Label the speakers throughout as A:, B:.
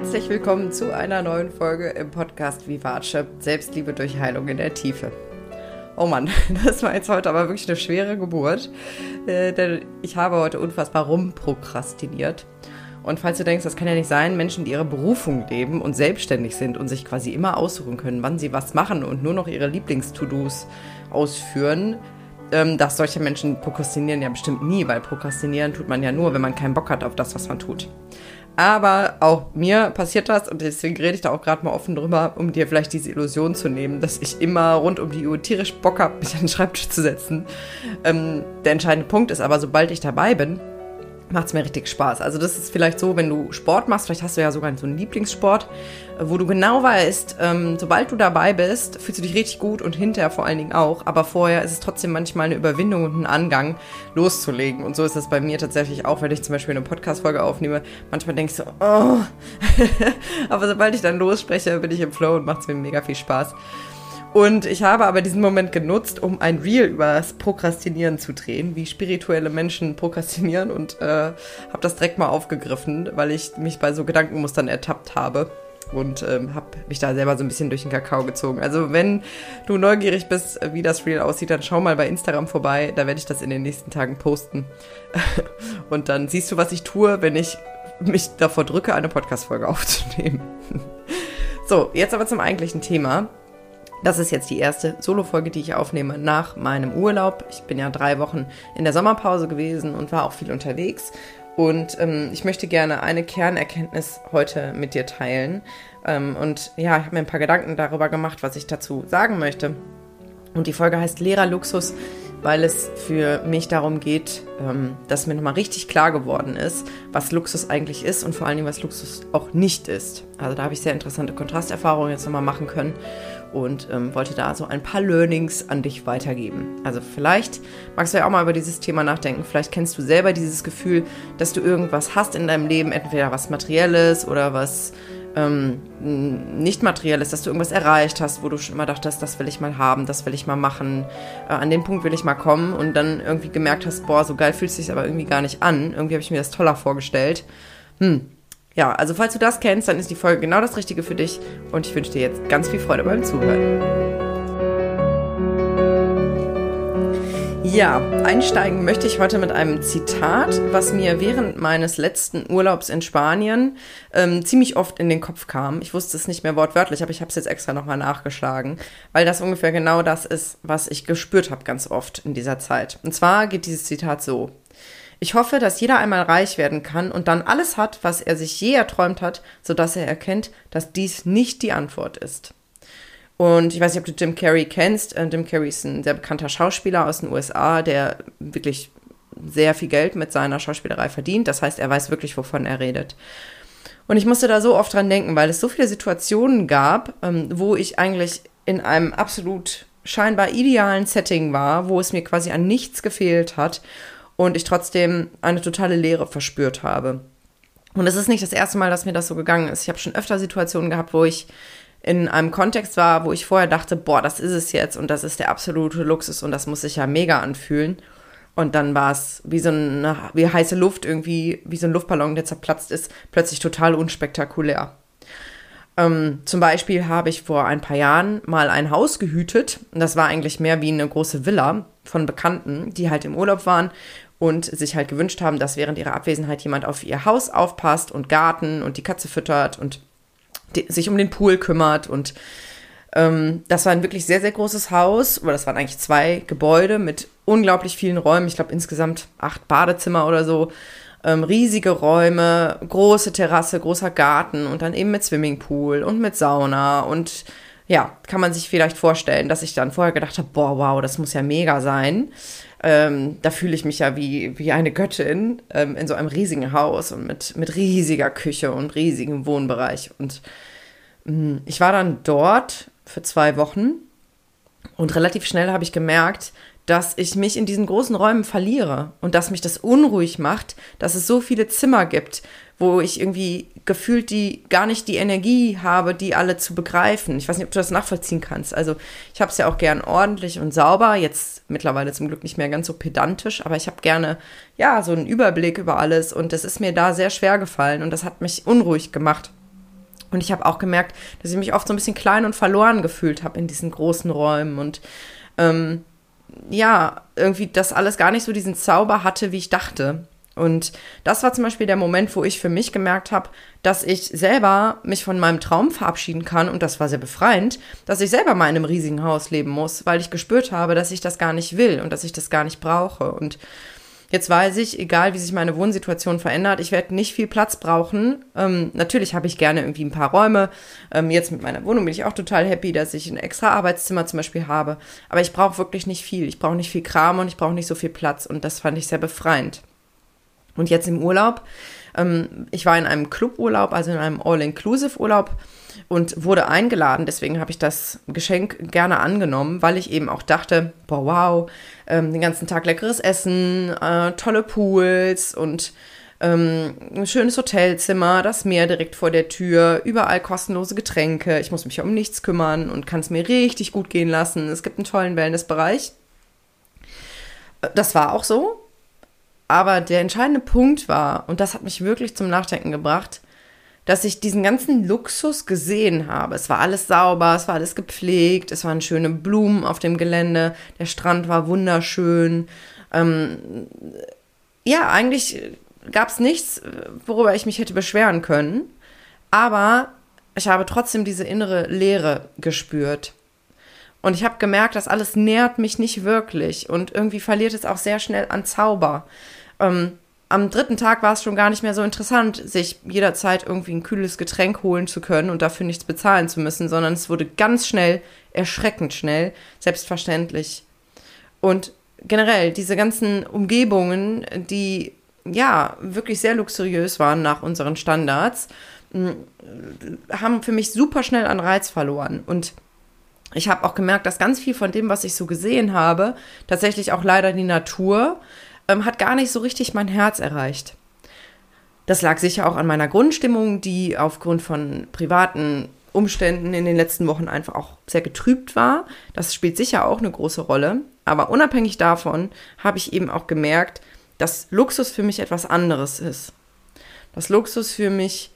A: Herzlich willkommen zu einer neuen Folge im Podcast Vivace Selbstliebe durch Heilung in der Tiefe. Oh Mann, das war jetzt heute aber wirklich eine schwere Geburt, äh, denn ich habe heute unfassbar rumprokrastiniert. Und falls du denkst, das kann ja nicht sein, Menschen, die ihre Berufung leben und selbstständig sind und sich quasi immer aussuchen können, wann sie was machen und nur noch ihre Lieblings-To-Dos ausführen, ähm, dass solche Menschen prokrastinieren ja bestimmt nie, weil prokrastinieren tut man ja nur, wenn man keinen Bock hat auf das, was man tut. Aber auch mir passiert das und deswegen rede ich da auch gerade mal offen drüber, um dir vielleicht diese Illusion zu nehmen, dass ich immer rund um die Uhr tierisch Bock habe, mich an den Schreibtisch zu setzen. Ähm, der entscheidende Punkt ist aber, sobald ich dabei bin, macht es mir richtig Spaß. Also das ist vielleicht so, wenn du Sport machst, vielleicht hast du ja sogar so einen Lieblingssport, wo du genau weißt, ähm, sobald du dabei bist, fühlst du dich richtig gut und hinterher vor allen Dingen auch. Aber vorher ist es trotzdem manchmal eine Überwindung und ein Angang, loszulegen. Und so ist das bei mir tatsächlich auch, wenn ich zum Beispiel eine Podcast-Folge aufnehme. Manchmal denkst du, oh. aber sobald ich dann losspreche, bin ich im Flow und macht es mir mega viel Spaß. Und ich habe aber diesen Moment genutzt, um ein Reel über das Prokrastinieren zu drehen, wie spirituelle Menschen prokrastinieren und äh, habe das direkt mal aufgegriffen, weil ich mich bei so Gedankenmustern ertappt habe und ähm, habe mich da selber so ein bisschen durch den Kakao gezogen. Also wenn du neugierig bist, wie das Reel aussieht, dann schau mal bei Instagram vorbei, da werde ich das in den nächsten Tagen posten. und dann siehst du, was ich tue, wenn ich mich davor drücke, eine Podcast-Folge aufzunehmen. so, jetzt aber zum eigentlichen Thema. Das ist jetzt die erste Solo-Folge, die ich aufnehme nach meinem Urlaub. Ich bin ja drei Wochen in der Sommerpause gewesen und war auch viel unterwegs. Und ähm, ich möchte gerne eine Kernerkenntnis heute mit dir teilen. Ähm, und ja, ich habe mir ein paar Gedanken darüber gemacht, was ich dazu sagen möchte. Und die Folge heißt Lehrerluxus, weil es für mich darum geht, ähm, dass mir nochmal richtig klar geworden ist, was Luxus eigentlich ist und vor allen Dingen, was Luxus auch nicht ist. Also da habe ich sehr interessante Kontrasterfahrungen jetzt nochmal machen können und ähm, wollte da so ein paar Learnings an dich weitergeben. Also vielleicht magst du ja auch mal über dieses Thema nachdenken. Vielleicht kennst du selber dieses Gefühl, dass du irgendwas hast in deinem Leben, entweder was Materielles oder was ähm, nicht Materielles, dass du irgendwas erreicht hast, wo du schon immer dachtest, das will ich mal haben, das will ich mal machen, äh, an den Punkt will ich mal kommen und dann irgendwie gemerkt hast, boah, so geil fühlt es sich aber irgendwie gar nicht an. Irgendwie habe ich mir das toller vorgestellt. Hm, ja, also falls du das kennst, dann ist die Folge genau das Richtige für dich und ich wünsche dir jetzt ganz viel Freude beim Zuhören. Ja, einsteigen möchte ich heute mit einem Zitat, was mir während meines letzten Urlaubs in Spanien ähm, ziemlich oft in den Kopf kam. Ich wusste es nicht mehr wortwörtlich, aber ich habe es jetzt extra nochmal nachgeschlagen, weil das ungefähr genau das ist, was ich gespürt habe ganz oft in dieser Zeit. Und zwar geht dieses Zitat so. Ich hoffe, dass jeder einmal reich werden kann und dann alles hat, was er sich je erträumt hat, sodass er erkennt, dass dies nicht die Antwort ist. Und ich weiß nicht, ob du Jim Carrey kennst. Äh, Jim Carrey ist ein sehr bekannter Schauspieler aus den USA, der wirklich sehr viel Geld mit seiner Schauspielerei verdient. Das heißt, er weiß wirklich, wovon er redet. Und ich musste da so oft dran denken, weil es so viele Situationen gab, ähm, wo ich eigentlich in einem absolut scheinbar idealen Setting war, wo es mir quasi an nichts gefehlt hat und ich trotzdem eine totale Leere verspürt habe. Und es ist nicht das erste Mal, dass mir das so gegangen ist. Ich habe schon öfter Situationen gehabt, wo ich in einem Kontext war, wo ich vorher dachte, boah, das ist es jetzt und das ist der absolute Luxus und das muss sich ja mega anfühlen. Und dann war es wie so eine wie heiße Luft, irgendwie wie so ein Luftballon, der zerplatzt ist, plötzlich total unspektakulär. Ähm, zum Beispiel habe ich vor ein paar Jahren mal ein Haus gehütet. Das war eigentlich mehr wie eine große Villa von Bekannten, die halt im Urlaub waren und sich halt gewünscht haben, dass während ihrer Abwesenheit jemand auf ihr Haus aufpasst und Garten und die Katze füttert und sich um den Pool kümmert und ähm, das war ein wirklich sehr, sehr großes Haus, oder das waren eigentlich zwei Gebäude mit unglaublich vielen Räumen, ich glaube insgesamt acht Badezimmer oder so, ähm, riesige Räume, große Terrasse, großer Garten und dann eben mit Swimmingpool und mit Sauna und ja, kann man sich vielleicht vorstellen, dass ich dann vorher gedacht habe, boah, wow, das muss ja mega sein. Ähm, da fühle ich mich ja wie, wie eine Göttin ähm, in so einem riesigen Haus und mit, mit riesiger Küche und riesigem Wohnbereich. Und mh, mm, ich war dann dort für zwei Wochen und relativ schnell habe ich gemerkt, dass ich mich in diesen großen Räumen verliere und dass mich das unruhig macht, dass es so viele Zimmer gibt, wo ich irgendwie gefühlt die gar nicht die Energie habe, die alle zu begreifen. Ich weiß nicht, ob du das nachvollziehen kannst. Also ich habe es ja auch gern ordentlich und sauber. Jetzt mittlerweile zum Glück nicht mehr ganz so pedantisch, aber ich habe gerne ja so einen Überblick über alles und das ist mir da sehr schwer gefallen und das hat mich unruhig gemacht. Und ich habe auch gemerkt, dass ich mich oft so ein bisschen klein und verloren gefühlt habe in diesen großen Räumen und ähm, ja, irgendwie das alles gar nicht so diesen Zauber hatte, wie ich dachte. Und das war zum Beispiel der Moment, wo ich für mich gemerkt habe, dass ich selber mich von meinem Traum verabschieden kann. Und das war sehr befreiend, dass ich selber mal in einem riesigen Haus leben muss, weil ich gespürt habe, dass ich das gar nicht will und dass ich das gar nicht brauche. Und Jetzt weiß ich, egal wie sich meine Wohnsituation verändert, ich werde nicht viel Platz brauchen. Ähm, natürlich habe ich gerne irgendwie ein paar Räume. Ähm, jetzt mit meiner Wohnung bin ich auch total happy, dass ich ein extra Arbeitszimmer zum Beispiel habe. Aber ich brauche wirklich nicht viel. Ich brauche nicht viel Kram und ich brauche nicht so viel Platz. Und das fand ich sehr befreiend. Und jetzt im Urlaub, ähm, ich war in einem Cluburlaub, also in einem All-Inclusive-Urlaub und wurde eingeladen. Deswegen habe ich das Geschenk gerne angenommen, weil ich eben auch dachte, boah, wow, ähm, den ganzen Tag leckeres Essen, äh, tolle Pools und ähm, ein schönes Hotelzimmer, das Meer direkt vor der Tür, überall kostenlose Getränke. Ich muss mich um nichts kümmern und kann es mir richtig gut gehen lassen. Es gibt einen tollen Wellnessbereich. Äh, das war auch so. Aber der entscheidende Punkt war, und das hat mich wirklich zum Nachdenken gebracht, dass ich diesen ganzen Luxus gesehen habe. Es war alles sauber, es war alles gepflegt, es waren schöne Blumen auf dem Gelände, der Strand war wunderschön. Ähm, ja, eigentlich gab es nichts, worüber ich mich hätte beschweren können. Aber ich habe trotzdem diese innere Leere gespürt. Und ich habe gemerkt, das alles nährt mich nicht wirklich und irgendwie verliert es auch sehr schnell an Zauber. Ähm, am dritten Tag war es schon gar nicht mehr so interessant, sich jederzeit irgendwie ein kühles Getränk holen zu können und dafür nichts bezahlen zu müssen, sondern es wurde ganz schnell, erschreckend schnell, selbstverständlich. Und generell diese ganzen Umgebungen, die ja wirklich sehr luxuriös waren nach unseren Standards, haben für mich super schnell an Reiz verloren. Und ich habe auch gemerkt, dass ganz viel von dem, was ich so gesehen habe, tatsächlich auch leider die Natur ähm, hat gar nicht so richtig mein Herz erreicht. Das lag sicher auch an meiner Grundstimmung, die aufgrund von privaten Umständen in den letzten Wochen einfach auch sehr getrübt war. Das spielt sicher auch eine große Rolle. Aber unabhängig davon habe ich eben auch gemerkt, dass Luxus für mich etwas anderes ist. Dass Luxus für mich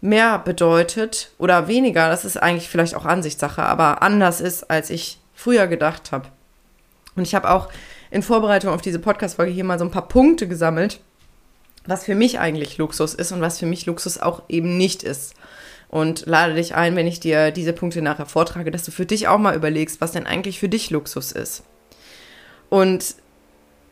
A: mehr bedeutet oder weniger, das ist eigentlich vielleicht auch Ansichtssache, aber anders ist, als ich früher gedacht habe. Und ich habe auch in Vorbereitung auf diese Podcast-Folge hier mal so ein paar Punkte gesammelt, was für mich eigentlich Luxus ist und was für mich Luxus auch eben nicht ist. Und lade dich ein, wenn ich dir diese Punkte nachher vortrage, dass du für dich auch mal überlegst, was denn eigentlich für dich Luxus ist. Und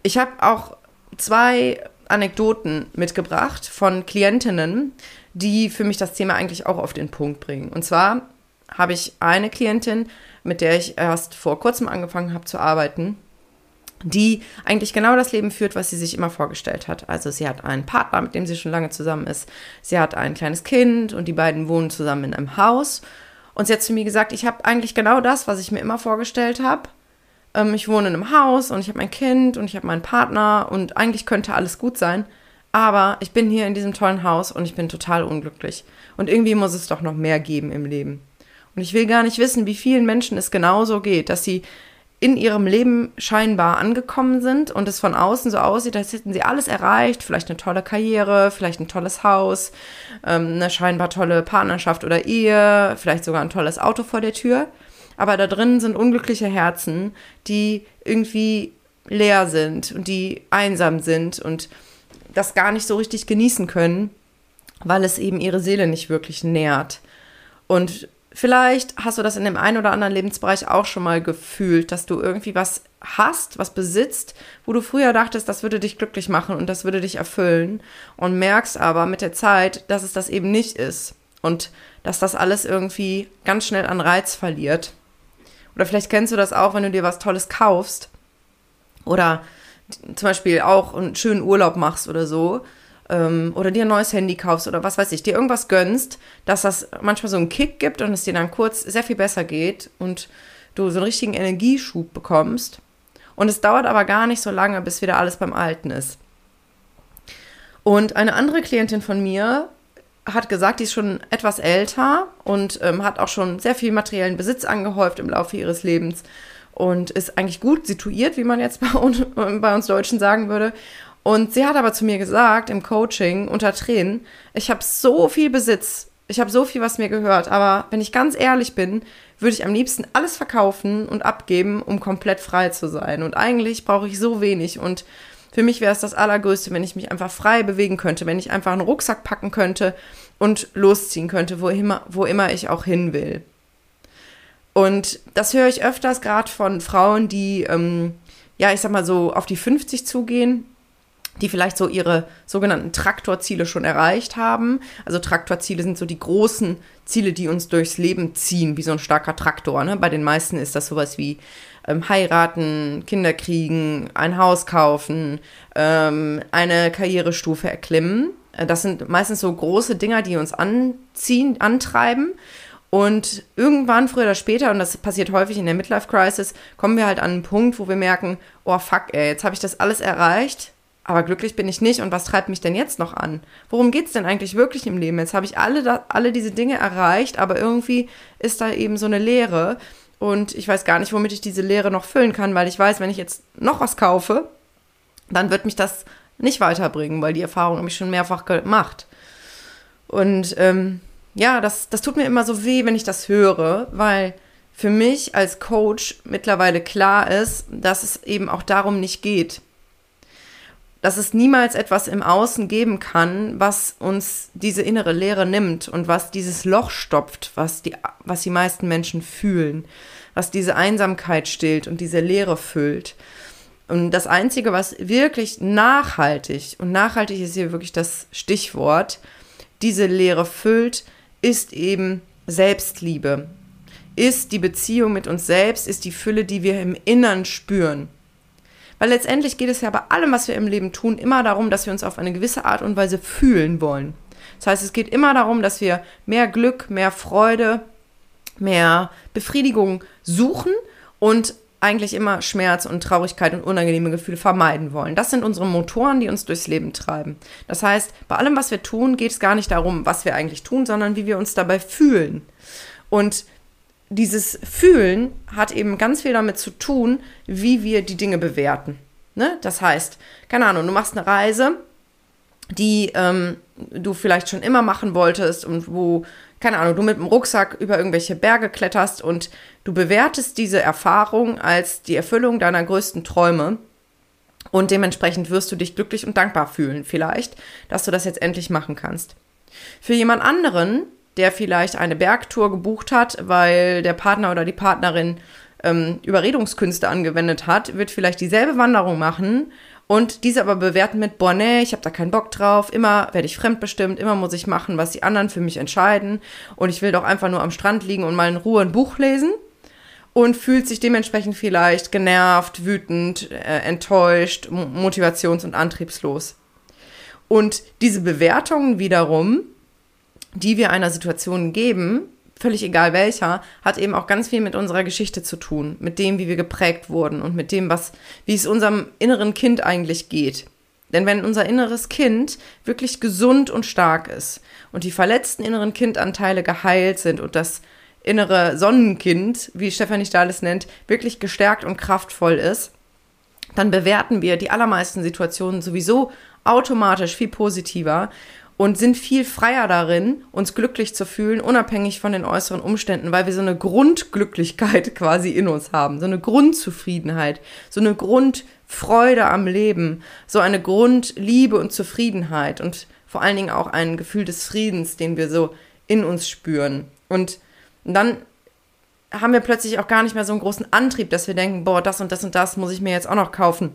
A: ich habe auch zwei Anekdoten mitgebracht von Klientinnen, die für mich das Thema eigentlich auch auf den Punkt bringen. Und zwar habe ich eine Klientin, mit der ich erst vor kurzem angefangen habe zu arbeiten die eigentlich genau das Leben führt, was sie sich immer vorgestellt hat. Also sie hat einen Partner, mit dem sie schon lange zusammen ist. Sie hat ein kleines Kind und die beiden wohnen zusammen in einem Haus. Und sie hat zu mir gesagt, ich habe eigentlich genau das, was ich mir immer vorgestellt habe. Ähm, ich wohne in einem Haus und ich habe mein Kind und ich habe meinen Partner und eigentlich könnte alles gut sein. Aber ich bin hier in diesem tollen Haus und ich bin total unglücklich. Und irgendwie muss es doch noch mehr geben im Leben. Und ich will gar nicht wissen, wie vielen Menschen es genauso geht, dass sie in ihrem Leben scheinbar angekommen sind und es von außen so aussieht, als hätten sie alles erreicht, vielleicht eine tolle Karriere, vielleicht ein tolles Haus, ähm, eine scheinbar tolle Partnerschaft oder Ehe, vielleicht sogar ein tolles Auto vor der Tür. Aber da drin sind unglückliche Herzen, die irgendwie leer sind und die einsam sind und das gar nicht so richtig genießen können, weil es eben ihre Seele nicht wirklich nährt. Und Vielleicht hast du das in dem einen oder anderen Lebensbereich auch schon mal gefühlt, dass du irgendwie was hast, was besitzt, wo du früher dachtest, das würde dich glücklich machen und das würde dich erfüllen und merkst aber mit der Zeit, dass es das eben nicht ist und dass das alles irgendwie ganz schnell an Reiz verliert. Oder vielleicht kennst du das auch, wenn du dir was Tolles kaufst oder zum Beispiel auch einen schönen Urlaub machst oder so ähm, oder dir ein neues Handy kaufst oder was weiß ich, dir irgendwas gönnst, dass das manchmal so einen Kick gibt und es dir dann kurz sehr viel besser geht und du so einen richtigen Energieschub bekommst. Und es dauert aber gar nicht so lange, bis wieder alles beim Alten ist. Und eine andere Klientin von mir hat gesagt, die ist schon etwas älter und ähm, hat auch schon sehr viel materiellen Besitz angehäuft im Laufe ihres Lebens und ist eigentlich gut situiert, wie man jetzt bei, uns, bei uns Deutschen sagen würde. Und sie hat aber zu mir gesagt im Coaching unter Tränen, ich habe so viel Besitz Ich habe so viel, was mir gehört, aber wenn ich ganz ehrlich bin, würde ich am liebsten alles verkaufen und abgeben, um komplett frei zu sein. Und eigentlich brauche ich so wenig. Und für mich wäre es das Allergrößte, wenn ich mich einfach frei bewegen könnte, wenn ich einfach einen Rucksack packen könnte und losziehen könnte, wo immer, wo immer ich auch hin will. Und das höre ich öfters gerade von Frauen, die, ähm, ja, ich sag mal so auf die 50 zugehen die vielleicht so ihre sogenannten Traktorziele schon erreicht haben. Also Traktorziele sind so die großen Ziele, die uns durchs Leben ziehen, wie so ein starker Traktor. Ne? Bei den meisten ist das sowas wie ähm, heiraten, Kinder kriegen, ein Haus kaufen, ähm, eine Karrierestufe erklimmen. Äh, das sind meistens so große Dinger, die uns anziehen, antreiben. Und irgendwann, früher oder später, und das passiert häufig in der Midlife Crisis, kommen wir halt an einen Punkt, wo wir merken, oh fuck, ey, jetzt habe ich das alles erreicht aber glücklich bin ich nicht und was treibt mich denn jetzt noch an? Worum geht es denn eigentlich wirklich im Leben? Jetzt habe ich alle, da, alle diese Dinge erreicht, aber irgendwie ist da eben so eine Leere und ich weiß gar nicht, womit ich diese Leere noch füllen kann, weil ich weiß, wenn ich jetzt noch was kaufe, dann wird mich das nicht weiterbringen, weil die Erfahrung habe ich schon mehrfach gemacht. Und ähm, ja, das, das tut mir immer so weh, wenn ich das höre, weil für mich als Coach mittlerweile klar ist, dass es eben auch darum nicht geht dass es niemals etwas im Außen geben kann, was uns diese innere Leere nimmt und was dieses Loch stopft, was die, was die meisten Menschen fühlen, was diese Einsamkeit stillt und diese Leere füllt. Und das Einzige, was wirklich nachhaltig, und nachhaltig ist hier wirklich das Stichwort, diese Leere füllt, ist eben Selbstliebe, ist die Beziehung mit uns selbst, ist die Fülle, die wir im Innern spüren. Weil letztendlich geht es ja bei allem, was wir im Leben tun, immer darum, dass wir uns auf eine gewisse Art und Weise fühlen wollen. Das heißt, es geht immer darum, dass wir mehr Glück, mehr Freude, mehr Befriedigung suchen und eigentlich immer Schmerz und Traurigkeit und unangenehme Gefühle vermeiden wollen. Das sind unsere Motoren, die uns durchs Leben treiben. Das heißt, bei allem, was wir tun, geht es gar nicht darum, was wir eigentlich tun, sondern wie wir uns dabei fühlen. Und dieses Fühlen hat eben ganz viel damit zu tun, wie wir die Dinge bewerten. Ne? Das heißt, keine Ahnung, du machst eine Reise, die ähm, du vielleicht schon immer machen wolltest und wo, keine Ahnung, du mit dem Rucksack über irgendwelche Berge kletterst und du bewertest diese Erfahrung als die Erfüllung deiner größten Träume. Und dementsprechend wirst du dich glücklich und dankbar fühlen, vielleicht, dass du das jetzt endlich machen kannst. Für jemand anderen der vielleicht eine Bergtour gebucht hat, weil der Partner oder die Partnerin ähm, Überredungskünste angewendet hat, wird vielleicht dieselbe Wanderung machen und diese aber bewerten mit, boah, nee, ich habe da keinen Bock drauf, immer werde ich fremdbestimmt, immer muss ich machen, was die anderen für mich entscheiden und ich will doch einfach nur am Strand liegen und mal in Ruhe ein Buch lesen und fühlt sich dementsprechend vielleicht genervt, wütend, äh, enttäuscht, motivations- und antriebslos. Und diese Bewertungen wiederum die wir einer Situation geben, völlig egal welcher, hat eben auch ganz viel mit unserer Geschichte zu tun, mit dem, wie wir geprägt wurden und mit dem, was, wie es unserem inneren Kind eigentlich geht. Denn wenn unser inneres Kind wirklich gesund und stark ist und die verletzten inneren Kindanteile geheilt sind und das innere Sonnenkind, wie Stefanie Stahl es nennt, wirklich gestärkt und kraftvoll ist, dann bewerten wir die allermeisten Situationen sowieso automatisch viel positiver und sind viel freier darin, uns glücklich zu fühlen, unabhängig von den äußeren Umständen, weil wir so eine Grundglücklichkeit quasi in uns haben, so eine Grundzufriedenheit, so eine Grundfreude am Leben, so eine Grundliebe und Zufriedenheit und vor allen Dingen auch ein Gefühl des Friedens, den wir so in uns spüren. Und dann haben wir plötzlich auch gar nicht mehr so einen großen Antrieb, dass wir denken, boah, das und das und das muss ich mir jetzt auch noch kaufen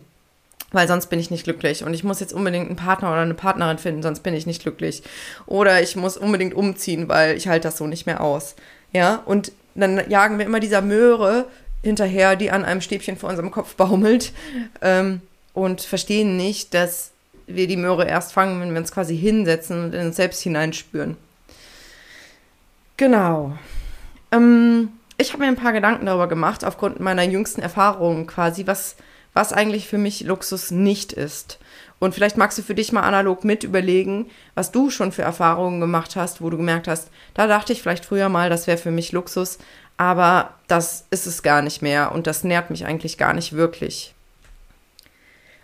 A: weil sonst bin ich nicht glücklich und ich muss jetzt unbedingt einen Partner oder eine Partnerin finden, sonst bin ich nicht glücklich. Oder ich muss unbedingt umziehen, weil ich halte das so nicht mehr aus. Ja, und dann jagen wir immer dieser Möhre hinterher, die an einem Stäbchen vor unserem Kopf baumelt ähm, und verstehen nicht, dass wir die Möhre erst fangen, wenn wir uns quasi hinsetzen und in uns selbst hineinspüren. Genau. Ähm, ich habe mir ein paar Gedanken darüber gemacht, aufgrund meiner jüngsten Erfahrungen quasi, was was eigentlich für mich Luxus nicht ist. Und vielleicht magst du für dich mal analog mit überlegen, was du schon für Erfahrungen gemacht hast, wo du gemerkt hast, da dachte ich vielleicht früher mal, das wäre für mich Luxus, aber das ist es gar nicht mehr und das nährt mich eigentlich gar nicht wirklich.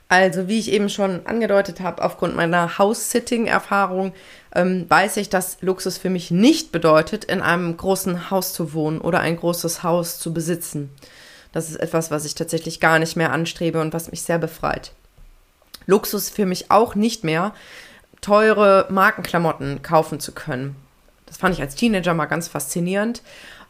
A: Also, wie ich eben schon angedeutet habe, aufgrund meiner House-Sitting-Erfahrung ähm, weiß ich, dass Luxus für mich nicht bedeutet, in einem großen Haus zu wohnen oder ein großes Haus zu besitzen. Das ist etwas, was ich tatsächlich gar nicht mehr anstrebe und was mich sehr befreit. Luxus für mich auch nicht mehr, teure Markenklamotten kaufen zu können. Das fand ich als Teenager mal ganz faszinierend.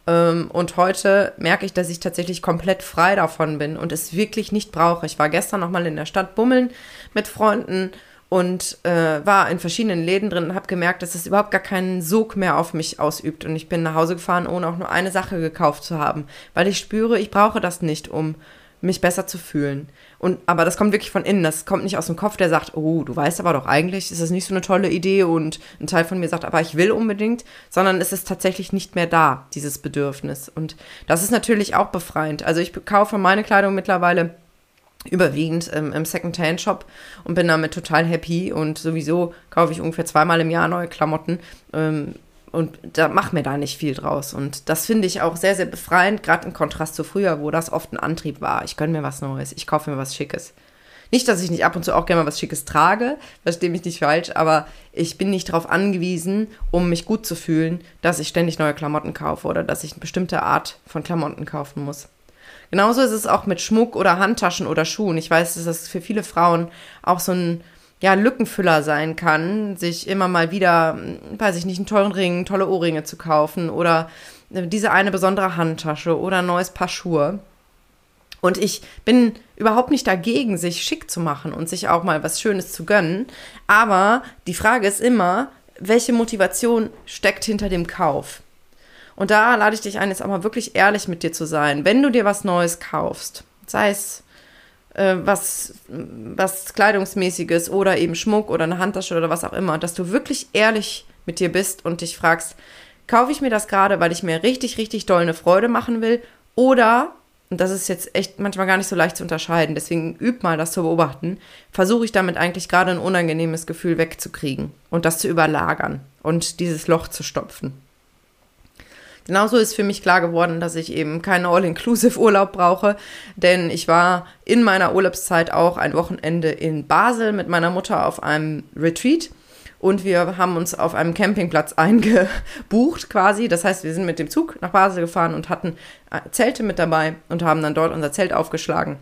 A: Ähm, und heute merke ich, dass ich tatsächlich komplett frei davon bin und es wirklich nicht brauche. Ich war gestern noch mal in der Stadt bummeln mit Freunden und äh, war in verschiedenen Läden drin und habe gemerkt, dass es überhaupt gar keinen Sog mehr auf mich ausübt. Und ich bin nach Hause gefahren, ohne auch nur eine Sache gekauft zu haben, weil ich spüre, ich brauche das nicht, um mich besser zu fühlen. Und, aber das kommt wirklich von innen. Das kommt nicht aus dem Kopf, der sagt, oh, du weißt aber doch eigentlich, ist das nicht so eine tolle Idee und ein Teil von mir sagt, aber ich will unbedingt, sondern es ist tatsächlich nicht mehr da, dieses Bedürfnis. Und das ist natürlich auch befreiend. Also ich kaufe meine Kleidung mittlerweile überwiegend ähm, im Second-Hand-Shop und bin damit total happy und sowieso kaufe ich ungefähr zweimal im Jahr neue Klamotten. Ähm, und da mach mir da nicht viel draus. Und das finde ich auch sehr, sehr befreiend, gerade im Kontrast zu früher, wo das oft ein Antrieb war. Ich gönne mir was Neues, ich kaufe mir was Schickes. Nicht, dass ich nicht ab und zu auch gerne mal was Schickes trage, verstehe mich nicht falsch, aber ich bin nicht darauf angewiesen, um mich gut zu fühlen, dass ich ständig neue Klamotten kaufe oder dass ich eine bestimmte Art von Klamotten kaufen muss. Genauso ist es auch mit Schmuck oder Handtaschen oder Schuhen. Ich weiß, dass das für viele Frauen auch so ein ja, Lückenfüller sein kann, sich immer mal wieder, hm, weiß ich nicht, einen teuren Ring, tolle Ohrringe zu kaufen oder äh, diese eine besondere Handtasche oder ein neues Paar Schuhe. Und ich bin überhaupt nicht dagegen, sich schick zu machen und sich auch mal was Schönes zu gönnen. Aber die Frage ist immer, welche Motivation steckt hinter dem Kauf? Und da lade ich dich ein, jetzt auch mal wirklich ehrlich mit dir zu sein. Wenn du dir was Neues kaufst, sei es äh, was, was Kleidungsmäßiges oder eben Schmuck oder eine Handtasche oder was auch immer, dass du wirklich ehrlich mit dir bist und dich fragst, kaufe ich mir das gerade, weil ich mir richtig, richtig doll eine Freude machen will oder, und das ist jetzt echt manchmal gar nicht so leicht zu unterscheiden, deswegen üb mal das zu beobachten, versuche ich damit eigentlich gerade ein unangenehmes Gefühl wegzukriegen und das zu überlagern und dieses Loch zu stopfen. Genauso ist für mich klar geworden, dass ich eben keinen All-Inclusive-Urlaub brauche, denn ich war in meiner Urlaubszeit auch ein Wochenende in Basel mit meiner Mutter auf einem Retreat und wir haben uns auf einem Campingplatz eingebucht quasi. Das heißt, wir sind mit dem Zug nach Basel gefahren und hatten äh, Zelte mit dabei und haben dann dort unser Zelt aufgeschlagen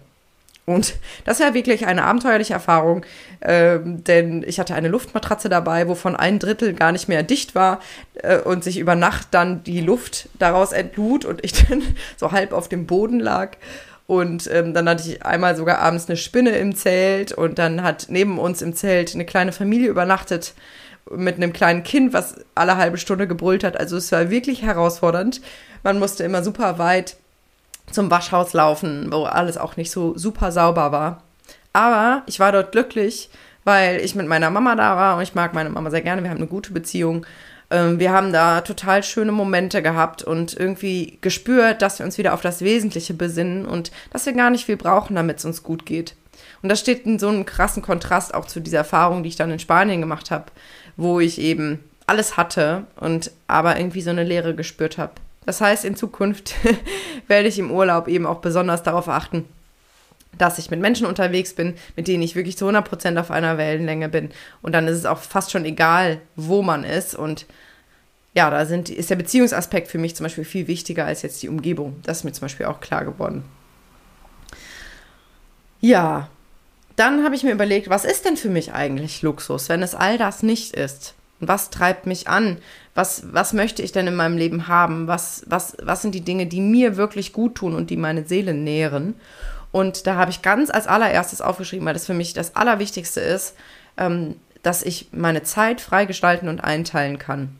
A: und das war wirklich eine abenteuerliche Erfahrung, äh, denn ich hatte eine Luftmatratze dabei, wovon ein Drittel gar nicht mehr dicht war äh, und sich über Nacht dann die Luft daraus entlud und ich dann so halb auf dem Boden lag. Und ähm, dann hatte ich einmal sogar abends eine Spinne im Zelt und dann hat neben uns im Zelt eine kleine Familie übernachtet mit einem kleinen Kind, was alle halbe Stunde gebrüllt hat. Also es war wirklich herausfordernd. Man musste immer super weit zum Waschhaus laufen, wo alles auch nicht so super sauber war. Aber ich war dort glücklich, weil ich mit meiner Mama da war und ich mag meine Mama sehr gerne. Wir haben eine gute Beziehung. Ähm, wir haben da total schöne Momente gehabt und irgendwie gespürt, dass wir uns wieder auf das Wesentliche besinnen und dass wir gar nicht viel brauchen, damit es uns gut geht. Und das steht in so einem krassen Kontrast auch zu dieser Erfahrung, die ich dann in Spanien gemacht habe, wo ich eben alles hatte und aber irgendwie so eine Leere gespürt habe. Das heißt, in Zukunft werde ich im Urlaub eben auch besonders darauf achten, dass ich mit Menschen unterwegs bin, mit denen ich wirklich zu 100% auf einer Wellenlänge bin. Und dann ist es auch fast schon egal, wo man ist. Und ja, da sind, ist der Beziehungsaspekt für mich zum Beispiel viel wichtiger als jetzt die Umgebung. Das ist mir zum Beispiel auch klar geworden. Ja, dann habe ich mir überlegt, was ist denn für mich eigentlich Luxus, wenn es all das nicht ist? Was treibt mich an? Was, was möchte ich denn in meinem Leben haben? Was, was, was sind die Dinge, die mir wirklich gut tun und die meine Seele nähren? Und da habe ich ganz als allererstes aufgeschrieben, weil das für mich das Allerwichtigste ist, ähm, dass ich meine Zeit frei gestalten und einteilen kann.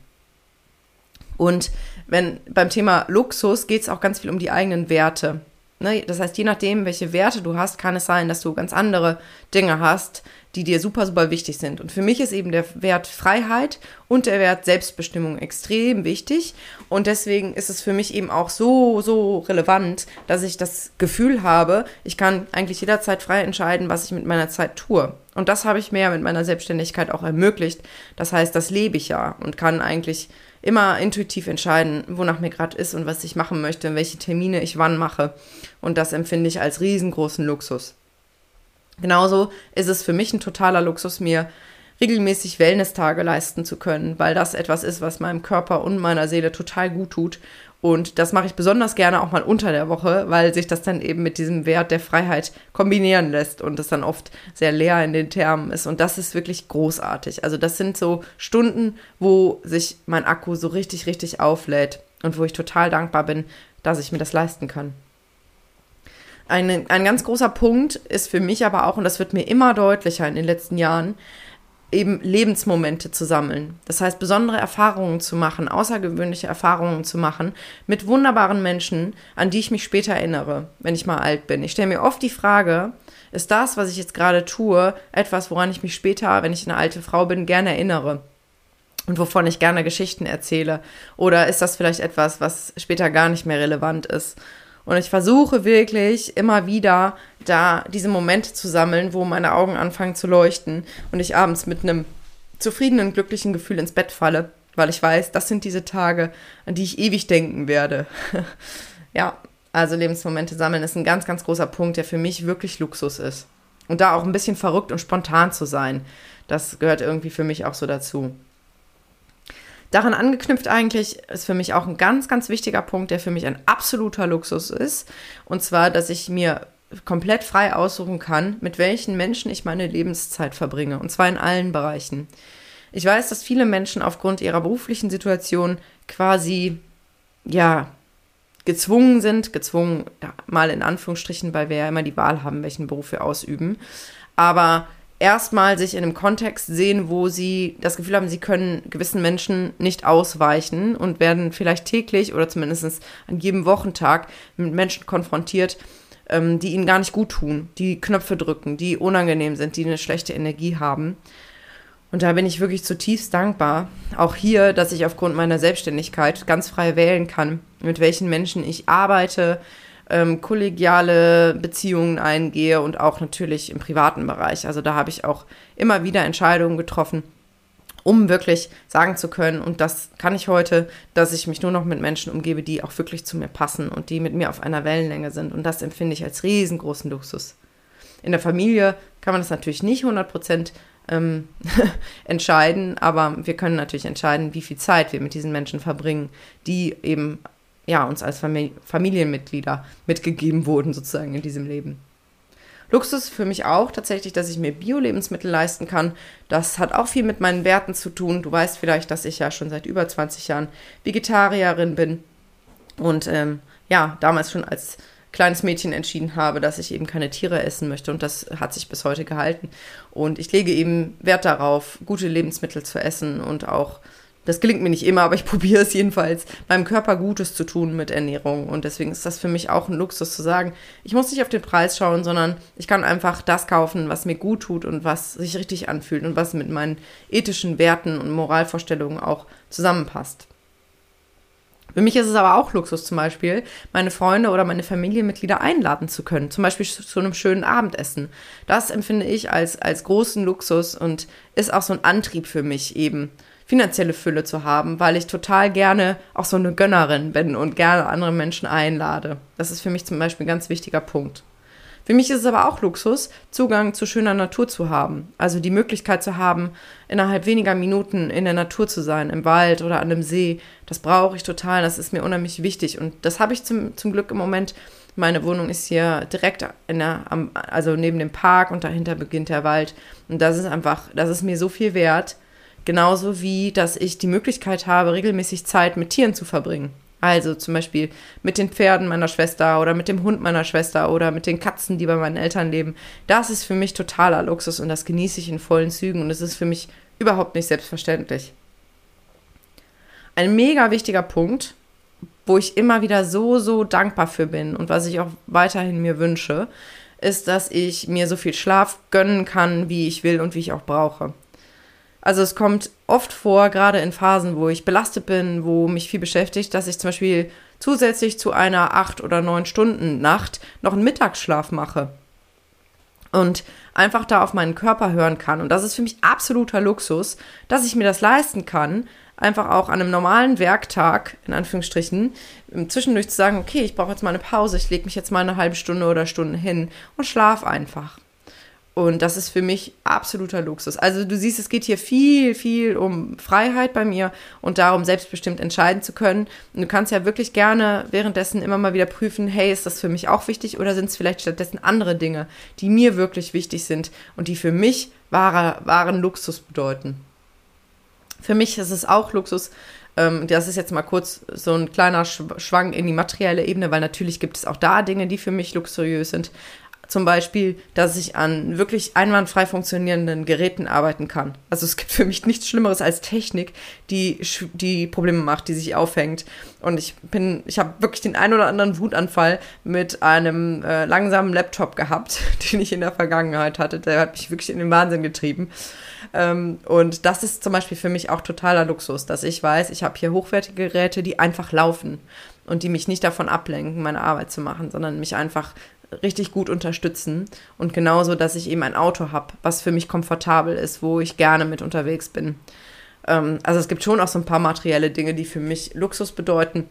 A: Und wenn beim Thema Luxus geht es auch ganz viel um die eigenen Werte. Ne? Das heißt, je nachdem, welche Werte du hast, kann es sein, dass du ganz andere Dinge hast, die dir super, super wichtig sind. Und für mich ist eben der Wert Freiheit und der Wert Selbstbestimmung extrem wichtig. Und deswegen ist es für mich eben auch so, so relevant, dass ich das Gefühl habe, ich kann eigentlich jederzeit frei entscheiden, was ich mit meiner Zeit tue. Und das habe ich mir ja mit meiner Selbstständigkeit auch ermöglicht. Das heißt, das lebe ich ja und kann eigentlich immer intuitiv entscheiden, wonach mir gerade ist und was ich machen möchte, welche Termine ich wann mache. Und das empfinde ich als riesengroßen Luxus. Genauso ist es für mich ein totaler Luxus, mir regelmäßig Wellness-Tage leisten zu können, weil das etwas ist, was meinem Körper und meiner Seele total gut tut. Und das mache ich besonders gerne auch mal unter der Woche, weil sich das dann eben mit diesem Wert der Freiheit kombinieren lässt und es dann oft sehr leer in den Termen ist. Und das ist wirklich großartig. Also das sind so Stunden, wo sich mein Akku so richtig, richtig auflädt und wo ich total dankbar bin, dass ich mir das leisten kann. Ein, ein ganz großer Punkt ist für mich aber auch, und das wird mir immer deutlicher in den letzten Jahren, eben Lebensmomente zu sammeln. Das heißt, besondere Erfahrungen zu machen, außergewöhnliche Erfahrungen zu machen mit wunderbaren Menschen, an die ich mich später erinnere, wenn ich mal alt bin. Ich stelle mir oft die Frage, ist das, was ich jetzt gerade tue, etwas, woran ich mich später, wenn ich eine alte Frau bin, gerne erinnere? Und wovon ich gerne Geschichten erzähle? Oder ist das vielleicht etwas, was später gar nicht mehr relevant ist? Und ich versuche wirklich immer wieder da diese Momente zu sammeln, wo meine Augen anfangen zu leuchten und ich abends mit einem zufriedenen, glücklichen Gefühl ins Bett falle, weil ich weiß, das sind diese Tage, an die ich ewig denken werde. ja, also Lebensmomente sammeln ist ein ganz, ganz großer Punkt, der für mich wirklich Luxus ist. Und da auch ein bisschen verrückt und spontan zu sein, das gehört irgendwie für mich auch so dazu. Daran angeknüpft eigentlich ist für mich auch ein ganz, ganz wichtiger Punkt, der für mich ein absoluter Luxus ist. Und zwar, dass ich mir komplett frei aussuchen kann, mit welchen Menschen ich meine Lebenszeit verbringe. Und zwar in allen Bereichen. Ich weiß, dass viele Menschen aufgrund ihrer beruflichen Situation quasi, ja, gezwungen sind, gezwungen ja, mal in Anführungsstrichen, weil wir ja immer die Wahl haben, welchen Beruf wir ausüben. Aber erstmal sich in einem Kontext sehen, wo sie das Gefühl haben, sie können gewissen Menschen nicht ausweichen und werden vielleicht täglich oder zumindest an jedem Wochentag mit Menschen konfrontiert, ähm, die ihnen gar nicht gut tun, die Knöpfe drücken, die unangenehm sind, die eine schlechte Energie haben. Und da bin ich wirklich zutiefst dankbar. Auch hier, dass ich aufgrund meiner Selbstständigkeit ganz frei wählen kann, mit welchen Menschen ich arbeite, ähm, kollegiale Beziehungen eingehe und auch natürlich im privaten Bereich. Also da habe ich auch immer wieder Entscheidungen getroffen, um wirklich sagen zu können, und das kann ich heute, dass ich mich nur noch mit Menschen umgebe, die auch wirklich zu mir passen und die mit mir auf einer Wellenlänge sind. Und das empfinde ich als riesengroßen Luxus. In der Familie kann man das natürlich nicht 100 Prozent ähm, entscheiden, aber wir können natürlich entscheiden, wie viel Zeit wir mit diesen Menschen verbringen, die eben ja, uns als Famili Familienmitglieder mitgegeben wurden, sozusagen in diesem Leben. Luxus für mich auch tatsächlich, dass ich mir Bio-Lebensmittel leisten kann. Das hat auch viel mit meinen Werten zu tun. Du weißt vielleicht, dass ich ja schon seit über 20 Jahren Vegetarierin bin und ähm, ja, damals schon als kleines Mädchen entschieden habe, dass ich eben keine Tiere essen möchte und das hat sich bis heute gehalten. Und ich lege eben Wert darauf, gute Lebensmittel zu essen und auch das gelingt mir nicht immer, aber ich probiere es jedenfalls, meinem Körper Gutes zu tun mit Ernährung. Und deswegen ist das für mich auch ein Luxus zu sagen, ich muss nicht auf den Preis schauen, sondern ich kann einfach das kaufen, was mir gut tut und was sich richtig anfühlt und was mit meinen ethischen Werten und Moralvorstellungen auch zusammenpasst. Für mich ist es aber auch Luxus zum Beispiel, meine Freunde oder meine Familienmitglieder einladen zu können, zum Beispiel zu einem schönen Abendessen. Das empfinde ich als, als großen Luxus und ist auch so ein Antrieb für mich eben, finanzielle Fülle zu haben, weil ich total gerne auch so eine Gönnerin bin und gerne andere Menschen einlade. Das ist für mich zum Beispiel ein ganz wichtiger Punkt. Für mich ist es aber auch Luxus, Zugang zu schöner Natur zu haben. Also die Möglichkeit zu haben, innerhalb weniger Minuten in der Natur zu sein, im Wald oder an einem See. Das brauche ich total, das ist mir unheimlich wichtig. Und das habe ich zum, zum Glück im Moment. Meine Wohnung ist hier direkt in der, also neben dem Park und dahinter beginnt der Wald. Und das ist einfach, das ist mir so viel wert. Genauso wie, dass ich die Möglichkeit habe, regelmäßig Zeit mit Tieren zu verbringen. Also zum Beispiel mit den Pferden meiner Schwester oder mit dem Hund meiner Schwester oder mit den Katzen, die bei meinen Eltern leben. Das ist für mich totaler Luxus und das genieße ich in vollen Zügen und es ist für mich überhaupt nicht selbstverständlich. Ein mega wichtiger Punkt, wo ich immer wieder so, so dankbar für bin und was ich auch weiterhin mir wünsche, ist, dass ich mir so viel Schlaf gönnen kann, wie ich will und wie ich auch brauche. Also es kommt oft vor, gerade in Phasen, wo ich belastet bin, wo mich viel beschäftigt, dass ich zum Beispiel zusätzlich zu einer acht oder neun Stunden Nacht noch einen Mittagsschlaf mache und einfach da auf meinen Körper hören kann. Und das ist für mich absoluter Luxus, dass ich mir das leisten kann, einfach auch an einem normalen Werktag, in Anführungsstrichen, zwischendurch zu sagen, okay, ich brauche jetzt mal eine Pause, ich lege mich jetzt mal eine halbe Stunde oder Stunde hin und schlaf einfach. Und das ist für mich absoluter Luxus. Also du siehst, es geht hier viel, viel um Freiheit bei mir und darum, selbstbestimmt entscheiden zu können. Und du kannst ja wirklich gerne währenddessen immer mal wieder prüfen, hey, ist das für mich auch wichtig oder sind es vielleicht stattdessen andere Dinge, die mir wirklich wichtig sind und die für mich wahre, wahren Luxus bedeuten. Für mich ist es auch Luxus, ähm, das ist jetzt mal kurz so ein kleiner Schwang in die materielle Ebene, weil natürlich gibt es auch da Dinge, die für mich luxuriös sind zum Beispiel, dass ich an wirklich einwandfrei funktionierenden Geräten arbeiten kann. Also es gibt für mich nichts Schlimmeres als Technik, die, die Probleme macht, die sich aufhängt. Und ich bin, ich habe wirklich den ein oder anderen Wutanfall mit einem äh, langsamen Laptop gehabt, den ich in der Vergangenheit hatte. Der hat mich wirklich in den Wahnsinn getrieben. Ähm, und das ist zum Beispiel für mich auch totaler Luxus, dass ich weiß, ich habe hier hochwertige Geräte, die einfach laufen und die mich nicht davon ablenken, meine Arbeit zu machen, sondern mich einfach richtig gut unterstützen. Und genauso, dass ich eben ein Auto habe, was für mich komfortabel ist, wo ich gerne mit unterwegs bin. Ähm, also es gibt schon auch so ein paar materielle Dinge, die für mich Luxus bedeuten.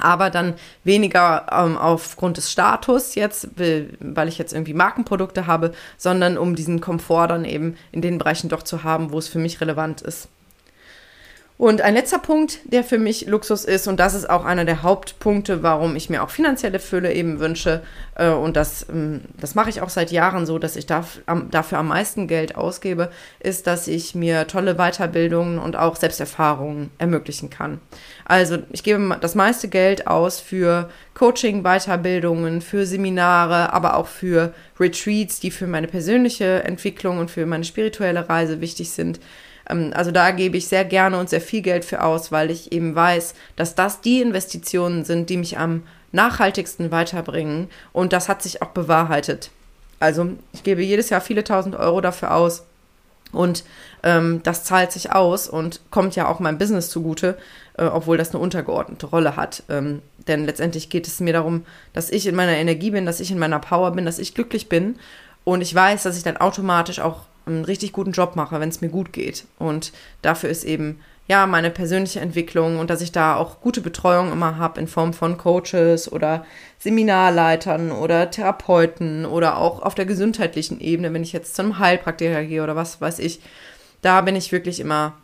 A: Aber dann weniger ähm, aufgrund des Status jetzt, weil ich jetzt irgendwie Markenprodukte habe, sondern um diesen Komfort dann eben in den Bereichen doch zu haben, wo es für mich relevant ist. Und ein letzter Punkt, der für mich Luxus ist, und das ist auch einer der Hauptpunkte, warum ich mir auch finanzielle Fülle eben wünsche, äh, und das, ähm, das mache ich auch seit Jahren so, dass ich darf, am, dafür am meisten Geld ausgebe, ist, dass ich mir tolle Weiterbildungen und auch Selbsterfahrungen ermöglichen kann. Also ich gebe das meiste Geld aus für Coaching, Weiterbildungen, für Seminare, aber auch für Retreats, die für meine persönliche Entwicklung und für meine spirituelle Reise wichtig sind. Ähm, also da gebe ich sehr gerne und sehr viel Geld für aus, weil ich eben weiß, dass das die Investitionen sind, die mich am nachhaltigsten weiterbringen. Und das hat sich auch bewahrheitet. Also ich gebe jedes Jahr viele tausend Euro dafür aus. Und ähm, das zahlt sich aus und kommt ja auch meinem Business zugute, äh, obwohl das eine untergeordnete Rolle hat. Ähm, denn letztendlich geht es mir darum, dass ich in meiner Energie bin, dass ich in meiner Power bin, dass ich glücklich bin. Und ich weiß, dass ich dann automatisch auch einen richtig guten Job mache, wenn es mir gut geht. Und dafür ist eben ja meine persönliche Entwicklung und dass ich da auch gute Betreuung immer habe in Form von Coaches oder Seminarleitern oder Therapeuten oder auch auf der gesundheitlichen Ebene, wenn ich jetzt zu einem Heilpraktiker gehe oder was weiß ich. Da bin ich wirklich immer,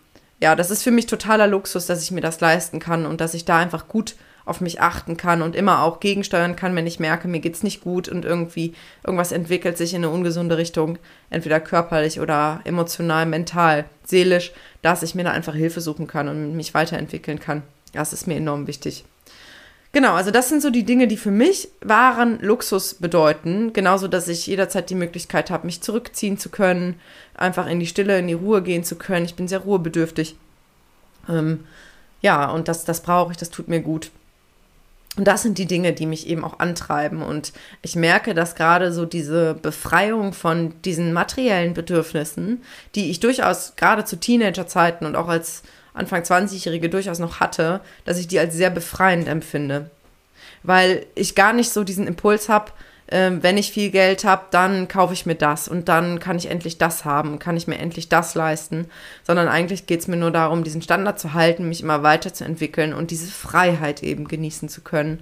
A: ja, das ist für mich totaler Luxus, dass ich mir das leisten kann und dass ich da einfach gut auf mich achten kann und immer auch gegensteuern kann, wenn ich merke, mir geht's nicht gut und irgendwie irgendwas entwickelt sich in eine ungesunde Richtung, entweder körperlich oder emotional, mental, seelisch, dass ich mir da einfach Hilfe suchen kann und mich weiterentwickeln kann. Das ist mir enorm wichtig. Genau, also das sind so die Dinge, die für mich wahren Luxus bedeuten. Genauso, dass ich jederzeit die Möglichkeit habe, mich zurückziehen zu können, einfach in die Stille, in die Ruhe gehen zu können. Ich bin sehr ruhebedürftig. Ähm, ja, und das, das brauche ich, das tut mir gut. Und das sind die Dinge, die mich eben auch antreiben. Und ich merke, dass gerade so diese Befreiung von diesen materiellen Bedürfnissen, die ich durchaus gerade zu Teenagerzeiten und auch als Anfang 20-Jährige durchaus noch hatte, dass ich die als sehr befreiend empfinde. Weil ich gar nicht so diesen Impuls habe, ähm, wenn ich viel Geld habe, dann kaufe ich mir das und dann kann ich endlich das haben, kann ich mir endlich das leisten, sondern eigentlich geht es mir nur darum, diesen Standard zu halten, mich immer weiterzuentwickeln und diese Freiheit eben genießen zu können,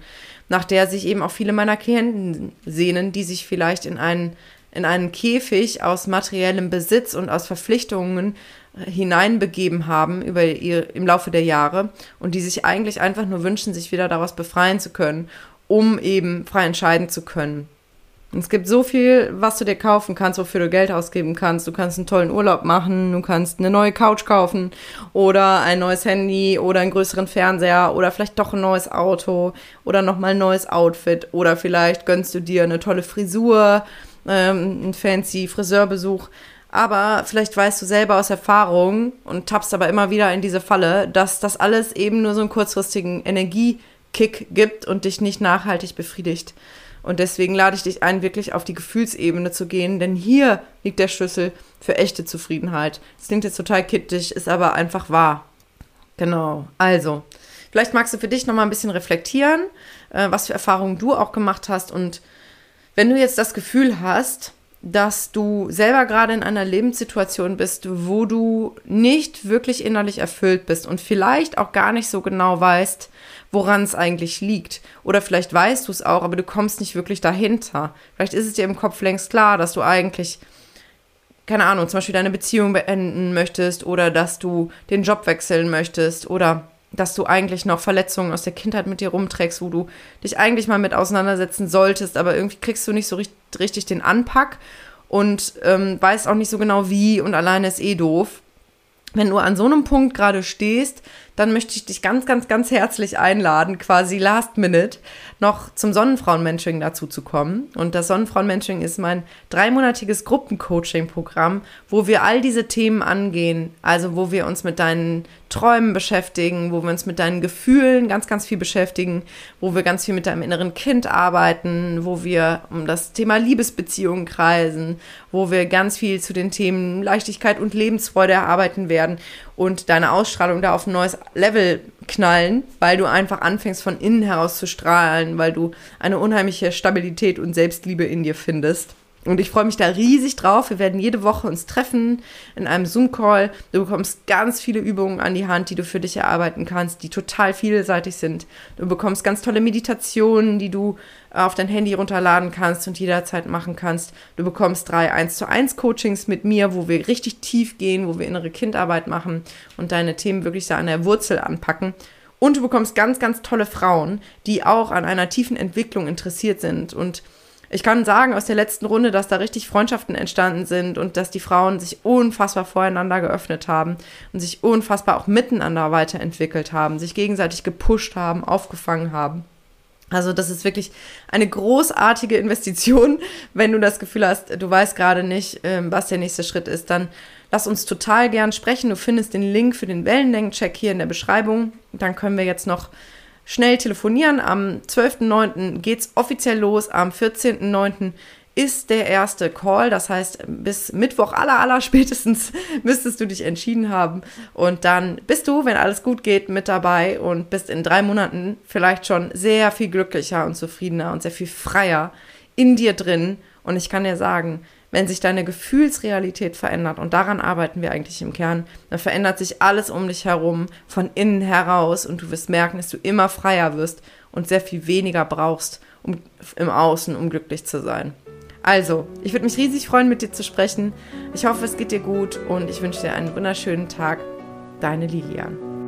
A: nach der sich eben auch viele meiner Klienten sehnen, die sich vielleicht in einen in einen Käfig aus materiellem Besitz und aus Verpflichtungen äh, hineinbegeben haben über ihr, im Laufe der Jahre und die sich eigentlich einfach nur wünschen, sich wieder daraus befreien zu können, um eben frei entscheiden zu können. Es gibt so viel, was du dir kaufen kannst, wofür du Geld ausgeben kannst. Du kannst einen tollen Urlaub machen, du kannst eine neue Couch kaufen oder ein neues Handy oder einen größeren Fernseher oder vielleicht doch ein neues Auto oder nochmal ein neues Outfit oder vielleicht gönnst du dir eine tolle Frisur, ähm, einen fancy Friseurbesuch. Aber vielleicht weißt du selber aus Erfahrung und tappst aber immer wieder in diese Falle, dass das alles eben nur so einen kurzfristigen Energiekick gibt und dich nicht nachhaltig befriedigt. Und deswegen lade ich dich ein, wirklich auf die Gefühlsebene zu gehen, denn hier liegt der Schlüssel für echte Zufriedenheit. Das klingt jetzt total kittig, ist aber einfach wahr. Genau. Also, vielleicht magst du für dich nochmal ein bisschen reflektieren, äh, was für Erfahrungen du auch gemacht hast. Und wenn du jetzt das Gefühl hast, dass du selber gerade in einer Lebenssituation bist, wo du nicht wirklich innerlich erfüllt bist und vielleicht auch gar nicht so genau weißt, woran es eigentlich liegt. Oder vielleicht weißt du es auch, aber du kommst nicht wirklich dahinter. Vielleicht ist es dir im Kopf längst klar, dass du eigentlich keine Ahnung, zum Beispiel deine Beziehung beenden möchtest oder dass du den Job wechseln möchtest oder dass du eigentlich noch Verletzungen aus der Kindheit mit dir rumträgst, wo du dich eigentlich mal mit auseinandersetzen solltest, aber irgendwie kriegst du nicht so richtig, richtig den Anpack und ähm, weißt auch nicht so genau wie und alleine ist eh doof. Wenn du an so einem Punkt gerade stehst, dann möchte ich dich ganz, ganz, ganz herzlich einladen, quasi last minute, noch zum Sonnenfrauen-Mentoring dazu zu kommen. Und das Sonnenfrauen-Mentoring ist mein dreimonatiges Gruppencoaching-Programm, wo wir all diese Themen angehen. Also wo wir uns mit deinen Träumen beschäftigen, wo wir uns mit deinen Gefühlen ganz, ganz viel beschäftigen, wo wir ganz viel mit deinem inneren Kind arbeiten, wo wir um das Thema Liebesbeziehungen kreisen, wo wir ganz viel zu den Themen Leichtigkeit und Lebensfreude erarbeiten werden und deine Ausstrahlung da auf ein neues Level knallen, weil du einfach anfängst von innen heraus zu strahlen, weil du eine unheimliche Stabilität und Selbstliebe in dir findest. Und ich freue mich da riesig drauf. Wir werden jede Woche uns treffen in einem Zoom-Call. Du bekommst ganz viele Übungen an die Hand, die du für dich erarbeiten kannst, die total vielseitig sind. Du bekommst ganz tolle Meditationen, die du auf dein Handy runterladen kannst und jederzeit machen kannst. Du bekommst drei 1 zu 1 Coachings mit mir, wo wir richtig tief gehen, wo wir innere Kindarbeit machen und deine Themen wirklich so an der Wurzel anpacken. Und du bekommst ganz, ganz tolle Frauen, die auch an einer tiefen Entwicklung interessiert sind und ich kann sagen aus der letzten Runde, dass da richtig Freundschaften entstanden sind und dass die Frauen sich unfassbar voreinander geöffnet haben und sich unfassbar auch miteinander weiterentwickelt haben, sich gegenseitig gepusht haben, aufgefangen haben. Also das ist wirklich eine großartige Investition, wenn du das Gefühl hast, du weißt gerade nicht, ähm, was der nächste Schritt ist, dann lass uns total gern sprechen. Du findest den Link für den Wellenlängencheck hier in der Beschreibung. Dann können wir jetzt noch schnell telefonieren. Am 12.09. geht es offiziell los. Am 14.09. ist der erste Call. Das heißt, bis Mittwoch aller, aller spätestens müsstest du dich entschieden haben. Und dann bist du, wenn alles gut geht, mit dabei und bist in drei Monaten vielleicht schon sehr viel glücklicher und zufriedener und sehr viel freier in dir drin. Und ich kann dir sagen, wenn sich deine Gefühlsrealität verändert, und daran arbeiten wir eigentlich im Kern, dann verändert sich alles um dich herum von innen heraus und du wirst merken, dass du immer freier wirst und sehr viel weniger brauchst um, im Außen, um glücklich zu sein. Also, ich würde mich riesig freuen, mit dir zu sprechen. Ich hoffe, es geht dir gut und ich wünsche dir einen wunderschönen Tag. Deine Lilian.